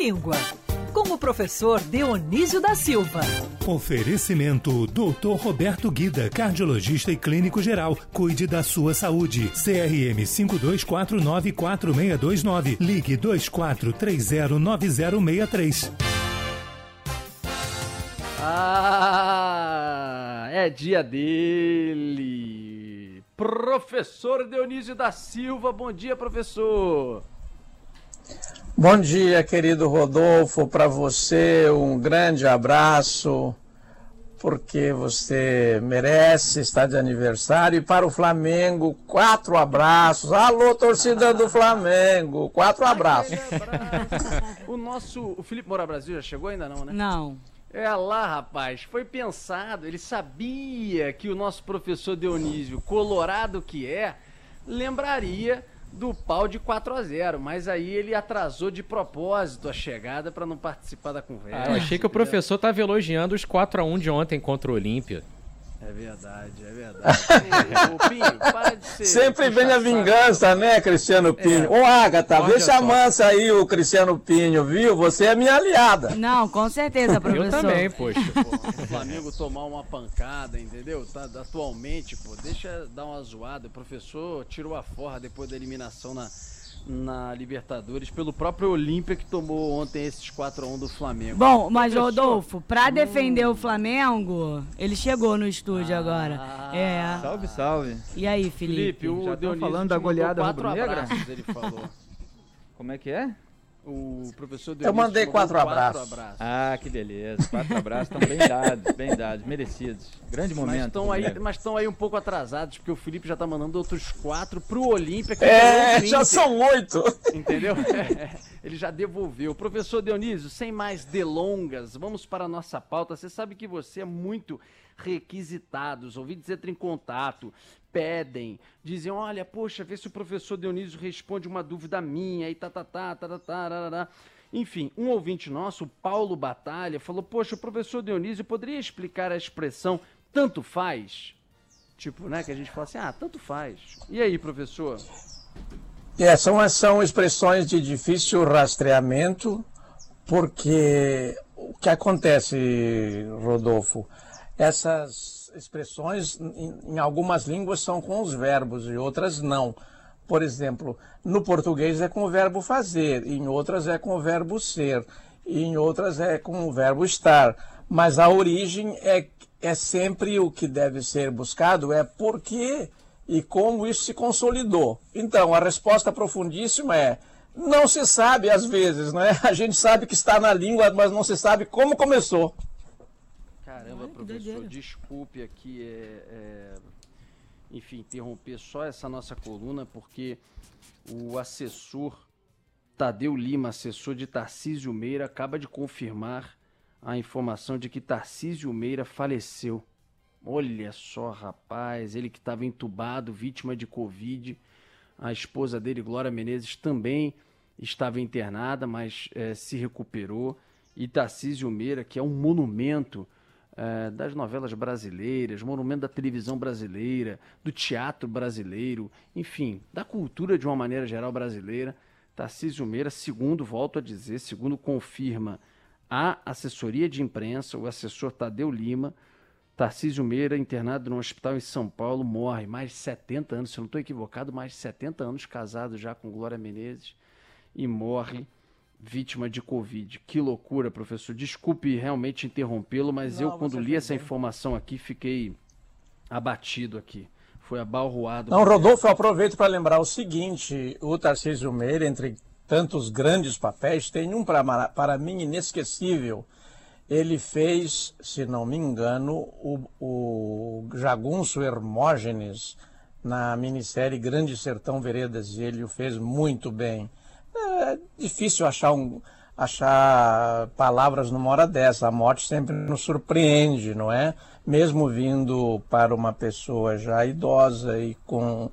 Língua, com o professor Dionísio da Silva. Oferecimento Dr. Roberto Guida, cardiologista e clínico geral. Cuide da sua saúde. CRM 52494629. Ligue 24309063. Ah, é dia dele. Professor Dionísio da Silva. Bom dia, professor. Bom dia, querido Rodolfo. Para você, um grande abraço, porque você merece estar de aniversário. E para o Flamengo, quatro abraços. Alô, torcida do Flamengo, quatro abraços. o nosso. O Felipe Moura Brasil já chegou ainda não, né? Não. É lá, rapaz, foi pensado, ele sabia que o nosso professor Dionísio, colorado que é, lembraria do pau de 4 a 0 mas aí ele atrasou de propósito a chegada para não participar da conversa. Ah, eu achei que o professor estava elogiando os 4 a 1 de ontem contra o Olímpia. É verdade, é verdade. Ô, Pinho, para de ser. Sempre vem a vingança, né, Cristiano Pinho? É. Ô, Agatha, vê se amansa aí o Cristiano Pinho, viu? Você é minha aliada. Não, com certeza, professor. Eu também, poxa. Pô, o Flamengo tomar uma pancada, entendeu? Tá, atualmente, pô, deixa dar uma zoada. O professor tirou a forra depois da eliminação na na Libertadores pelo próprio Olímpia que tomou ontem esses 4 a 1 do Flamengo. Bom, mas Professor, Rodolfo, pra hum. defender o Flamengo, ele chegou no estúdio ah, agora. É. Salve, salve. E aí, Felipe? Felipe, o Já Dionísio falando da goleada rubro-negra? ele falou. Como é que é? O professor Eu mandei quatro, quatro abraços. abraços. Ah, que beleza. Quatro abraços estão bem dados, bem dados, merecidos. Grande momento. Mas estão aí, mas estão aí um pouco atrasados, porque o Felipe já tá mandando outros quatro pro Olímpia. É, já são oito. Entendeu? É, ele já devolveu. Professor Dionísio, sem mais delongas, vamos para a nossa pauta. Você sabe que você é muito requisitado. Os ouvintes entram em contato pedem, dizem, olha, poxa, vê se o professor Dionísio responde uma dúvida minha, e tá, tá, tá, tá, tá, tá, tá, Enfim, um ouvinte nosso, Paulo Batalha, falou, poxa, o professor Dionísio poderia explicar a expressão tanto faz? Tipo, né, que a gente fala assim, ah, tanto faz. E aí, professor? É, são, são expressões de difícil rastreamento, porque o que acontece, Rodolfo, essas expressões em, em algumas línguas são com os verbos e outras não. Por exemplo, no português é com o verbo fazer, em outras é com o verbo ser, em outras é com o verbo estar. Mas a origem é, é sempre o que deve ser buscado, é por que e como isso se consolidou. Então, a resposta profundíssima é não se sabe às vezes, não é? A gente sabe que está na língua, mas não se sabe como começou. Caramba, professor, desculpe aqui, é, é, enfim, interromper só essa nossa coluna, porque o assessor Tadeu Lima, assessor de Tarcísio Meira, acaba de confirmar a informação de que Tarcísio Meira faleceu. Olha só, rapaz, ele que estava entubado, vítima de Covid. A esposa dele, Glória Menezes, também estava internada, mas é, se recuperou. E Tarcísio Meira, que é um monumento é, das novelas brasileiras, monumento da televisão brasileira, do teatro brasileiro, enfim, da cultura de uma maneira geral brasileira. Tarcísio Meira, segundo, volto a dizer, segundo confirma a assessoria de imprensa, o assessor Tadeu Lima, Tarcísio Meira, internado no hospital em São Paulo, morre mais de 70 anos, se eu não estou equivocado, mais de 70 anos casado já com Glória Menezes e morre vítima de Covid. Que loucura, professor. Desculpe realmente interrompê-lo, mas Não, eu, quando li essa bem. informação aqui, fiquei abatido aqui. Foi abalroado. Não, Rodolfo, eu aproveito para lembrar o seguinte: o Tarcísio Meira, entre tantos grandes papéis, tem um para, para mim inesquecível. Ele fez, se não me engano, o, o Jagunço Hermógenes na minissérie Grande Sertão Veredas, e ele o fez muito bem é difícil achar, um, achar palavras numa hora dessa. A morte sempre nos surpreende, não é? Mesmo vindo para uma pessoa já idosa e com,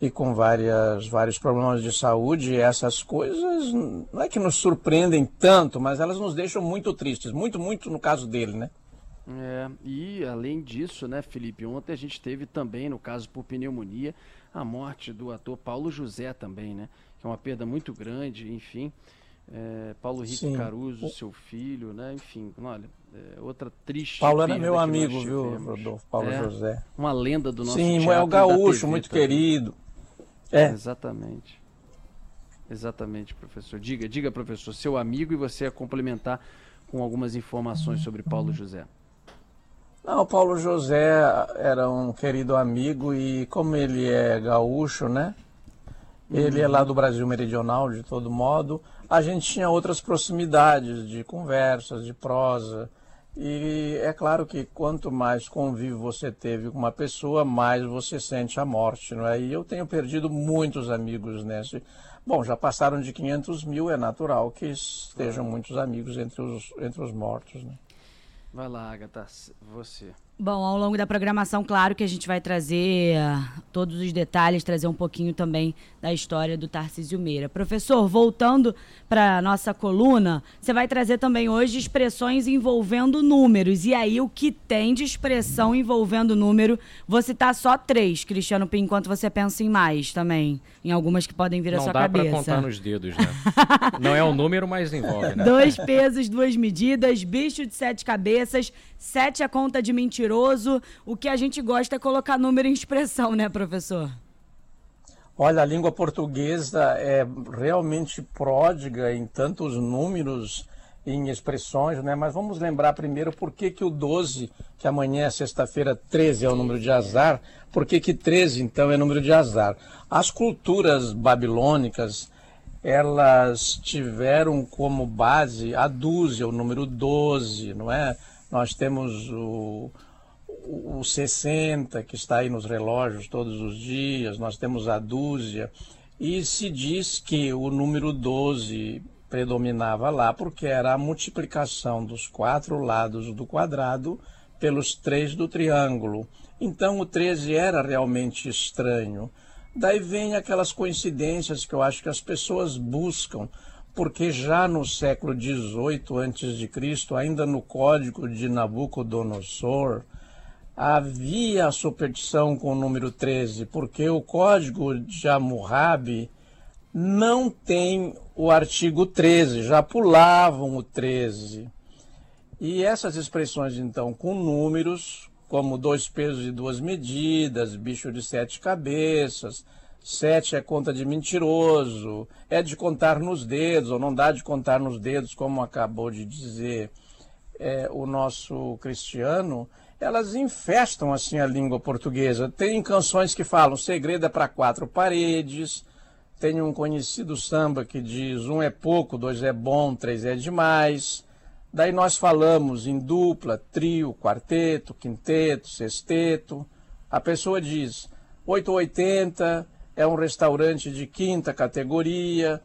e com várias, vários problemas de saúde, essas coisas não é que nos surpreendem tanto, mas elas nos deixam muito tristes. Muito, muito no caso dele, né? É, e além disso, né, Felipe, ontem a gente teve também, no caso por pneumonia, a morte do ator Paulo José também, né? Que é uma perda muito grande, enfim. É, Paulo Henrique. Caruso, seu filho, né? Enfim, olha, é, outra triste. Paulo era meu amigo, viu. Rodolfo? Paulo É, José. Uma lenda do nosso Sim, é o gaúcho, muito também. querido. É, Exatamente. Exatamente, professor. Diga, diga, professor, seu amigo e você a complementar com algumas informações sobre Paulo José. Não, Paulo José era um querido amigo e como ele é gaúcho, né? Ele é lá do Brasil Meridional, de todo modo. A gente tinha outras proximidades de conversas, de prosa. E é claro que quanto mais convívio você teve com uma pessoa, mais você sente a morte, não é? E eu tenho perdido muitos amigos nesse. Bom, já passaram de 500 mil, é natural que estejam muitos amigos entre os, entre os mortos, né? Vai lá, Agatha, você. Bom, ao longo da programação, claro que a gente vai trazer ah, todos os detalhes, trazer um pouquinho também da história do Tarcísio Meira. Professor, voltando para nossa coluna, você vai trazer também hoje expressões envolvendo números. E aí, o que tem de expressão envolvendo número? Vou citar só três, Cristiano enquanto você pensa em mais também. Em algumas que podem vir à Não sua dá pra cabeça. contar nos dedos, né? Não é o número, mas envolve, né? Dois pesos, duas medidas, bicho de sete cabeças, sete a conta de mentiroso. O que a gente gosta é colocar número em expressão, né, professor? Olha, a língua portuguesa é realmente pródiga em tantos números, em expressões, né? Mas vamos lembrar primeiro por que, que o 12, que amanhã é sexta-feira, 13 é o número de azar, por que, que 13 então é número de azar? As culturas babilônicas, elas tiveram como base a dúzia, o número 12, não é? Nós temos o, o, o 60, que está aí nos relógios todos os dias, nós temos a dúzia, e se diz que o número 12 predominava lá porque era a multiplicação dos quatro lados do quadrado pelos três do triângulo. Então o 13 era realmente estranho. Daí vem aquelas coincidências que eu acho que as pessoas buscam, porque já no século XVIII a.C., ainda no código de Nabucodonosor, havia superstição com o número 13, porque o código de Hammurabi não tem o artigo 13, já pulavam o 13. E essas expressões, então, com números, como dois pesos e duas medidas, bicho de sete cabeças, sete é conta de mentiroso, é de contar nos dedos, ou não dá de contar nos dedos, como acabou de dizer é, o nosso cristiano, elas infestam assim a língua portuguesa. Tem canções que falam segredo é para quatro paredes, tem um conhecido samba que diz um é pouco, dois é bom, três é demais. Daí nós falamos em dupla, trio, quarteto, quinteto, sexteto. A pessoa diz 880 é um restaurante de quinta categoria.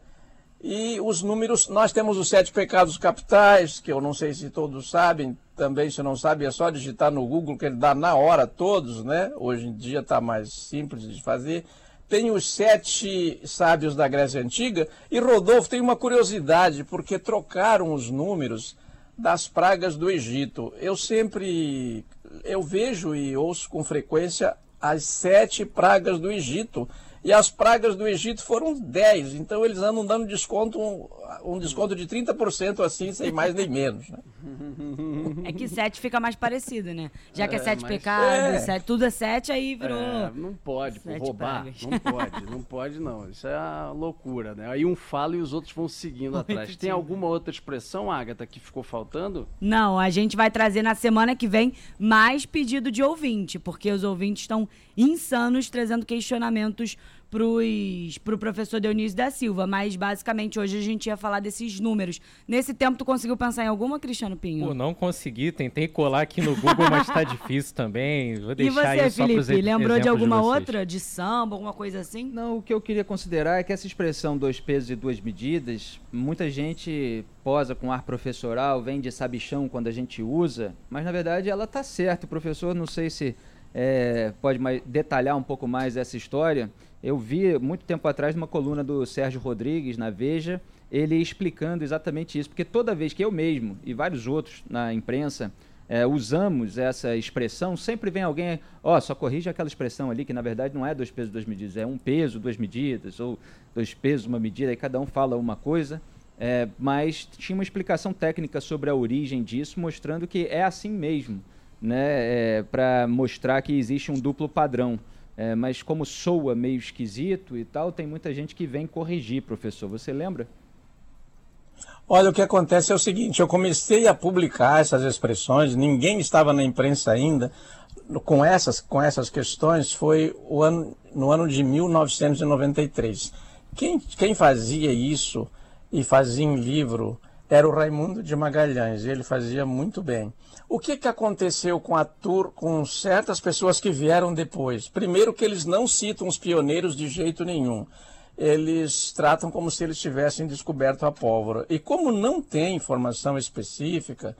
E os números, nós temos os sete pecados capitais, que eu não sei se todos sabem, também se não sabe é só digitar no Google que ele dá na hora todos, né? Hoje em dia está mais simples de fazer. Tem os sete sábios da Grécia Antiga e Rodolfo tem uma curiosidade, porque trocaram os números das pragas do Egito. Eu sempre eu vejo e ouço com frequência as sete pragas do Egito. E as pragas do Egito foram 10, então eles andam dando desconto, um, um desconto de 30% assim, sem mais nem menos. Né? É que sete fica mais parecido, né? Já que é, É, sete mas- pecados, É. sete, tudo é sete, aí virou. É, não pode, pô, roubar. pragas. Não pode, não pode não. Isso é a loucura, né? Aí um fala e os outros vão seguindo atrás. Tem alguma outra expressão, Agatha, que ficou faltando? Não, a gente vai trazer na semana que vem mais pedido de ouvinte, porque os ouvintes estão insanos trazendo questionamentos para o professor Dionísio da Silva. Mas basicamente hoje a gente ia falar desses números. Nesse tempo, tu conseguiu pensar em alguma, Cristiano Pinho? Pô, não consegui, tentei colar aqui no Google, mas tá difícil também. Vou e deixar você, aí só pros Felipe, e- lembrou de alguma vocês. outra? De samba, alguma coisa assim? Não, o que eu queria considerar é que essa expressão dois pesos e duas medidas, muita gente posa com ar professoral, vem de sabichão quando a gente usa, mas na verdade ela tá certa. O professor, não sei se é, pode mais, detalhar um pouco mais essa história. Eu vi muito tempo atrás uma coluna do Sérgio Rodrigues na Veja, ele explicando exatamente isso, porque toda vez que eu mesmo e vários outros na imprensa é, usamos essa expressão, sempre vem alguém, ó, só corrige aquela expressão ali, que na verdade não é dois pesos, duas medidas, é um peso, duas medidas, ou dois pesos, uma medida, e cada um fala uma coisa. É, mas tinha uma explicação técnica sobre a origem disso, mostrando que é assim mesmo, né? É, para mostrar que existe um duplo padrão. É, mas como soa meio esquisito e tal, tem muita gente que vem corrigir, professor. Você lembra? Olha, o que acontece é o seguinte: eu comecei a publicar essas expressões, ninguém estava na imprensa ainda com essas, com essas questões, foi o ano, no ano de 1993. Quem, quem fazia isso e fazia em livro era o Raimundo de Magalhães, ele fazia muito bem. O que, que aconteceu com a tour, com certas pessoas que vieram depois? Primeiro que eles não citam os pioneiros de jeito nenhum eles tratam como se eles tivessem descoberto a pólvora. E como não tem informação específica,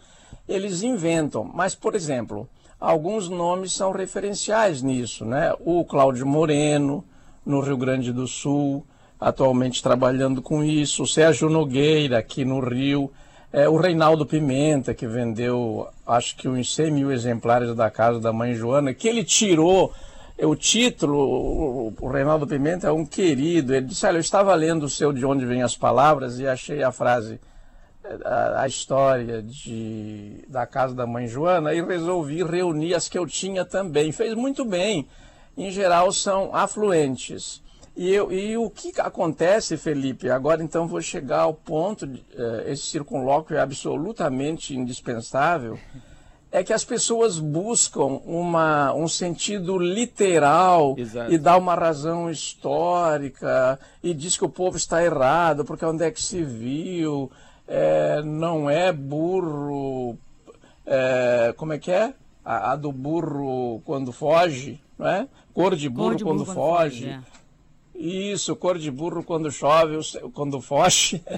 eles inventam. Mas, por exemplo, alguns nomes são referenciais nisso, né? O Cláudio Moreno, no Rio Grande do Sul, atualmente trabalhando com isso, o Sérgio Nogueira, aqui no Rio, é, o Reinaldo Pimenta, que vendeu acho que uns 100 mil exemplares da casa da mãe Joana, que ele tirou o título, o, Reinaldo Pimenta é um querido. Ele disse: Olha, eu estava lendo o seu De Onde Vêm as Palavras e achei a frase, a, a, história de, da casa da mãe Joana e resolvi reunir as que eu tinha também. Fez muito bem. Em geral, são afluentes. E, eu, e o que acontece, Felipe? Agora, então, vou chegar ao ponto: de, uh, esse circunlóquio é absolutamente indispensável é que as pessoas buscam uma, um sentido literal Exato. e dá uma razão histórica e diz que o povo está errado porque onde é que se viu, é, não é burro, é, como é que é? A, a, do burro quando foge, não é? Cor de burro, Cor de quando, burro foge. quando foge. É. Isso, cor de burro quando chove, quando foge.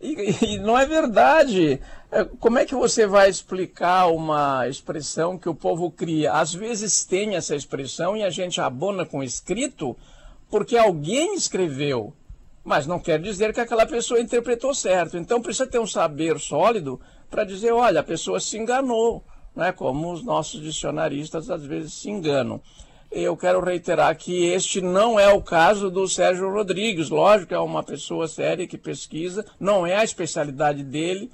E, e, não é verdade. É, como é que você vai explicar uma expressão que o povo cria? Às vezes tem essa expressão e a gente abona com escrito porque alguém escreveu, mas não quer dizer que aquela pessoa interpretou certo. Então precisa ter um saber sólido para dizer, olha, a pessoa se enganou, né? como os nossos dicionaristas às vezes se enganam eu quero reiterar que este não é o caso do Sérgio Rodrigues. Lógico, é uma pessoa séria que pesquisa, não é a especialidade dele.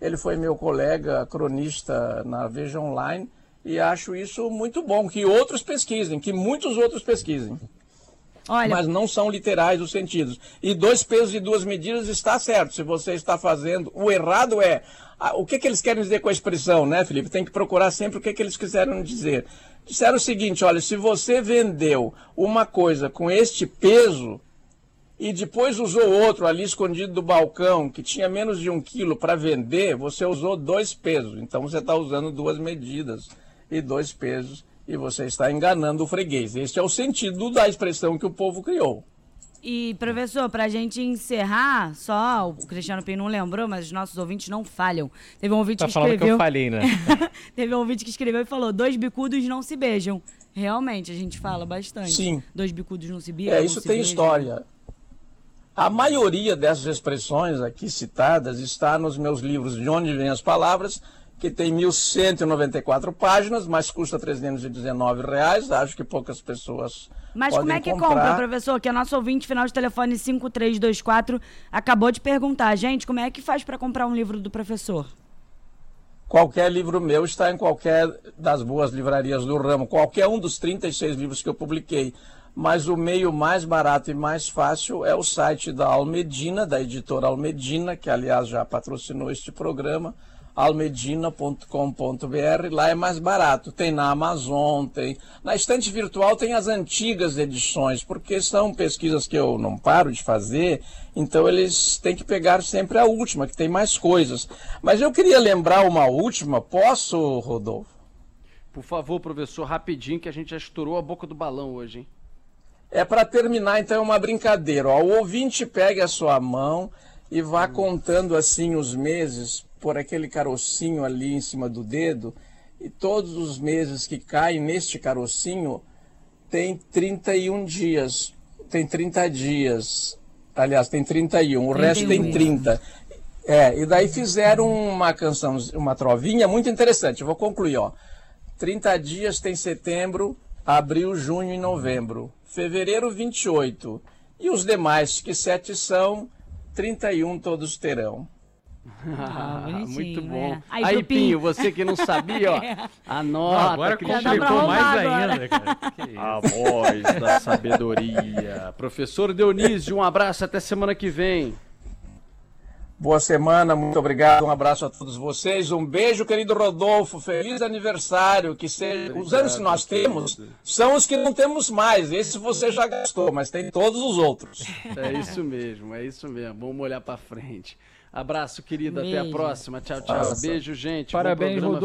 Ele foi meu colega cronista na Veja Online e acho isso muito bom, que outros pesquisem, que muitos outros pesquisem. Olha... Mas não são literais os sentidos. E dois pesos e duas medidas está certo. Se você está fazendo, o errado é o que, que eles querem dizer com a expressão, né, Felipe? Tem que procurar sempre o que, que eles quiseram dizer. Disseram o seguinte: olha, se você vendeu uma coisa com este peso e depois usou outro ali escondido do balcão que tinha menos de um quilo para vender, você usou dois pesos. Então você está usando duas medidas e dois pesos e você está enganando o freguês. Este é o sentido da expressão que o povo criou. E, professor, para a gente encerrar, só, o Cristiano Pim não lembrou, mas os nossos ouvintes não falham. Teve um ouvinte tá que escreveu... que eu falei, né? Teve um ouvinte que escreveu e falou, dois bicudos não se beijam. Realmente, a gente fala bastante. Sim. Dois bicudos não se beijam. É, isso tem beijam. história. A maioria dessas expressões aqui citadas está nos meus livros De Onde Vêm as Palavras, que tem 1.194 páginas, mas custa 319 reais. Acho que poucas pessoas mas como é que comprar. compra, professor? Que é nosso ouvinte, final de telefone 5324, acabou de perguntar. Gente, como é que faz para comprar um livro do professor? Qualquer livro meu está em qualquer das boas livrarias do ramo, qualquer um dos 36 livros que eu publiquei. Mas o meio mais barato e mais fácil é o site da Almedina, da editora Almedina, que aliás já patrocinou este programa almedina.com.br, lá é mais barato. Tem na Amazon, tem. Na estante virtual tem as antigas edições, porque são pesquisas que eu não paro de fazer, então eles têm que pegar sempre a última, que tem mais coisas. Mas eu queria lembrar uma última, posso, Rodolfo? Por favor, professor, rapidinho, que a gente já estourou a boca do balão hoje, hein? É para terminar, então, é uma brincadeira. Ó, o ouvinte pegue a sua mão e vá hum. contando assim os meses por aquele carocinho ali em cima do dedo, e todos os meses que caem neste carocinho tem 31 dias, tem 30 dias, aliás, tem 31, o 31 resto tem 30. É, e daí fizeram uma canção, uma trovinha muito interessante, eu vou concluir, ó. 30 dias tem setembro, abril, junho e novembro. Fevereiro, 28. E os demais, que sete são, 31 todos terão. Ah, bonitinho, Muito bom. é. Aí, Aí, Pinho. Você que não sabia, ó, anota. Agora que dá pra complicou mais agora. ainda, cara. Que isso. A voz da sabedoria. Professor Dionísio, um abraço até semana que vem. Boa semana, muito obrigado. Um abraço a todos vocês. Um beijo, querido Rodolfo. Feliz aniversário. Que seja... Os anos que nós temos são os que não temos mais. Esse você já gastou, mas tem todos os outros. É isso mesmo, é isso mesmo. Vamos olhar pra frente. Abraço, querida. Até a próxima. Tchau, tchau. Abraço. Beijo, gente. Parabéns. Rodolfo.